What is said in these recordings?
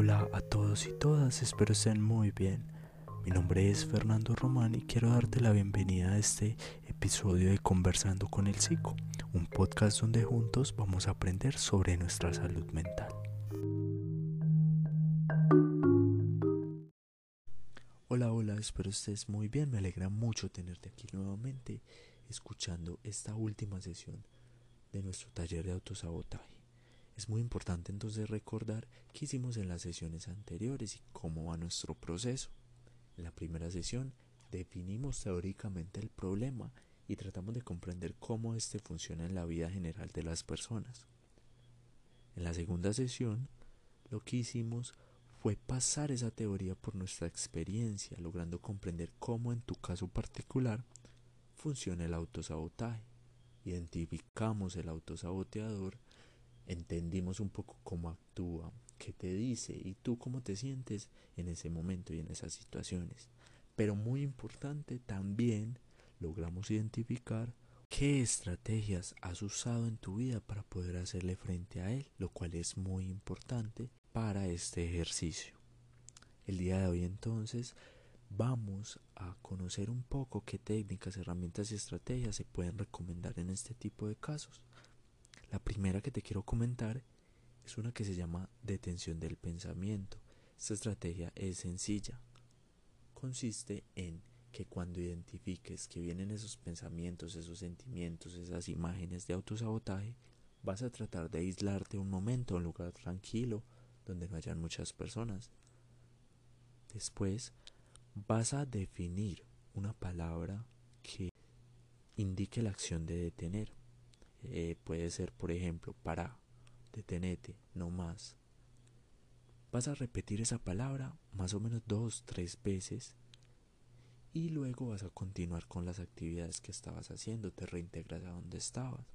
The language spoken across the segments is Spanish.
Hola a todos y todas, espero estén muy bien. Mi nombre es Fernando Román y quiero darte la bienvenida a este episodio de Conversando con el Psico, un podcast donde juntos vamos a aprender sobre nuestra salud mental. Hola, hola, espero estés muy bien, me alegra mucho tenerte aquí nuevamente escuchando esta última sesión de nuestro taller de autosabotaje. Es muy importante entonces recordar qué hicimos en las sesiones anteriores y cómo va nuestro proceso. En la primera sesión definimos teóricamente el problema y tratamos de comprender cómo éste funciona en la vida general de las personas. En la segunda sesión lo que hicimos fue pasar esa teoría por nuestra experiencia, logrando comprender cómo en tu caso particular funciona el autosabotaje. Identificamos el autosaboteador entendimos un poco cómo actúa, qué te dice y tú cómo te sientes en ese momento y en esas situaciones. Pero muy importante también logramos identificar qué estrategias has usado en tu vida para poder hacerle frente a él, lo cual es muy importante para este ejercicio. El día de hoy entonces vamos a conocer un poco qué técnicas, herramientas y estrategias se pueden recomendar en este tipo de casos. La primera que te quiero comentar es una que se llama detención del pensamiento. Esta estrategia es sencilla. Consiste en que cuando identifiques que vienen esos pensamientos, esos sentimientos, esas imágenes de autosabotaje, vas a tratar de aislarte un momento en un lugar tranquilo donde no hayan muchas personas. Después vas a definir una palabra que indique la acción de detener. Eh, puede ser, por ejemplo, para, detenete, no más. Vas a repetir esa palabra más o menos dos, tres veces y luego vas a continuar con las actividades que estabas haciendo, te reintegras a donde estabas.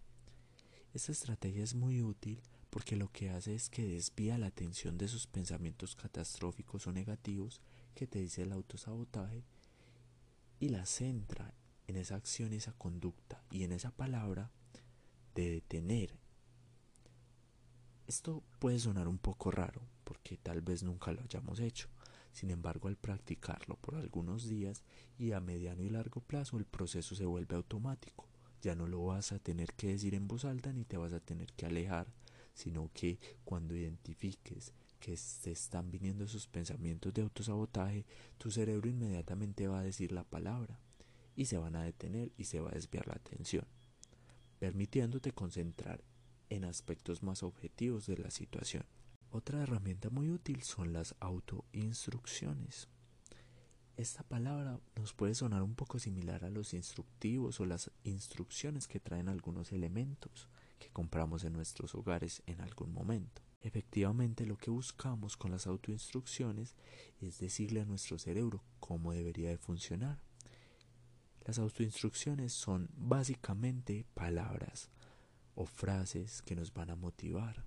Esta estrategia es muy útil porque lo que hace es que desvía la atención de esos pensamientos catastróficos o negativos que te dice el autosabotaje y la centra en esa acción, esa conducta y en esa palabra de detener. Esto puede sonar un poco raro porque tal vez nunca lo hayamos hecho. Sin embargo, al practicarlo por algunos días y a mediano y largo plazo el proceso se vuelve automático. Ya no lo vas a tener que decir en voz alta ni te vas a tener que alejar, sino que cuando identifiques que te están viniendo esos pensamientos de autosabotaje, tu cerebro inmediatamente va a decir la palabra y se van a detener y se va a desviar la atención permitiéndote concentrar en aspectos más objetivos de la situación. Otra herramienta muy útil son las autoinstrucciones. Esta palabra nos puede sonar un poco similar a los instructivos o las instrucciones que traen algunos elementos que compramos en nuestros hogares en algún momento. Efectivamente, lo que buscamos con las autoinstrucciones es decirle a nuestro cerebro cómo debería de funcionar. Las autoinstrucciones son básicamente palabras o frases que nos van a motivar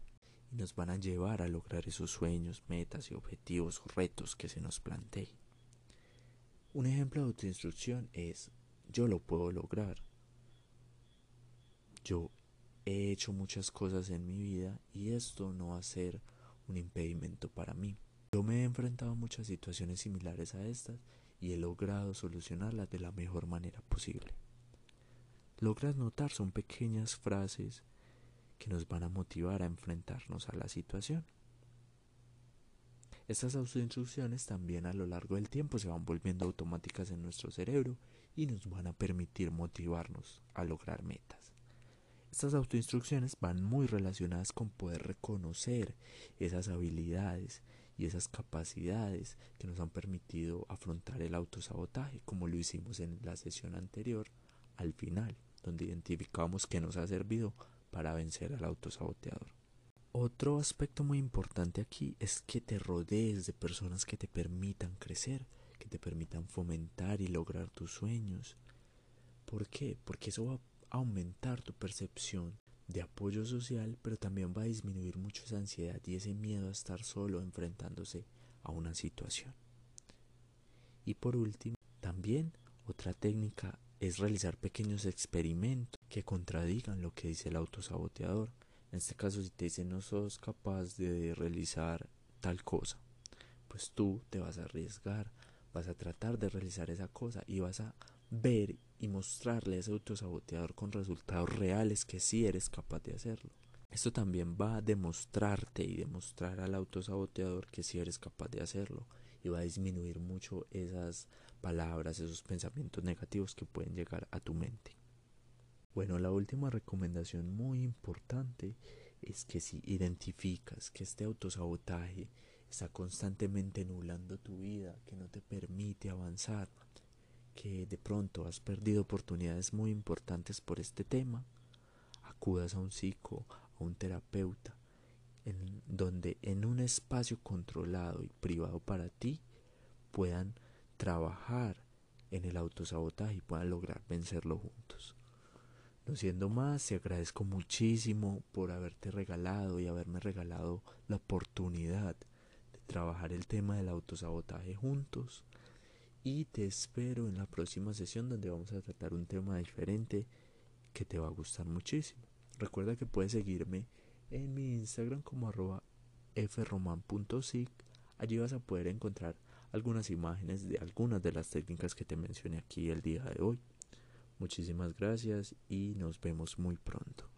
y nos van a llevar a lograr esos sueños, metas y objetivos o retos que se nos planteen. Un ejemplo de autoinstrucción es yo lo puedo lograr. Yo he hecho muchas cosas en mi vida y esto no va a ser un impedimento para mí. Yo me he enfrentado a muchas situaciones similares a estas y he logrado solucionarlas de la mejor manera posible. Logras notar son pequeñas frases que nos van a motivar a enfrentarnos a la situación. Estas autoinstrucciones también a lo largo del tiempo se van volviendo automáticas en nuestro cerebro y nos van a permitir motivarnos a lograr metas. Estas autoinstrucciones van muy relacionadas con poder reconocer esas habilidades y esas capacidades que nos han permitido afrontar el autosabotaje, como lo hicimos en la sesión anterior, al final, donde identificamos que nos ha servido para vencer al autosaboteador. Otro aspecto muy importante aquí es que te rodees de personas que te permitan crecer, que te permitan fomentar y lograr tus sueños. ¿Por qué? Porque eso va a aumentar tu percepción de apoyo social, pero también va a disminuir mucho esa ansiedad y ese miedo a estar solo enfrentándose a una situación. Y por último, también otra técnica es realizar pequeños experimentos que contradigan lo que dice el autosaboteador. En este caso, si te dice no sos capaz de realizar tal cosa, pues tú te vas a arriesgar, vas a tratar de realizar esa cosa y vas a ver y mostrarle a ese autosaboteador con resultados reales que sí eres capaz de hacerlo. Esto también va a demostrarte y demostrar al autosaboteador que sí eres capaz de hacerlo y va a disminuir mucho esas palabras, esos pensamientos negativos que pueden llegar a tu mente. Bueno, la última recomendación muy importante es que si identificas que este autosabotaje está constantemente nublando tu vida, que no te permite avanzar, que de pronto has perdido oportunidades muy importantes por este tema, acudas a un psico, a un terapeuta, en donde en un espacio controlado y privado para ti puedan trabajar en el autosabotaje y puedan lograr vencerlo juntos. No siendo más, te agradezco muchísimo por haberte regalado y haberme regalado la oportunidad de trabajar el tema del autosabotaje juntos. Y te espero en la próxima sesión donde vamos a tratar un tema diferente que te va a gustar muchísimo. Recuerda que puedes seguirme en mi Instagram como arroba froman.sig. Allí vas a poder encontrar algunas imágenes de algunas de las técnicas que te mencioné aquí el día de hoy. Muchísimas gracias y nos vemos muy pronto.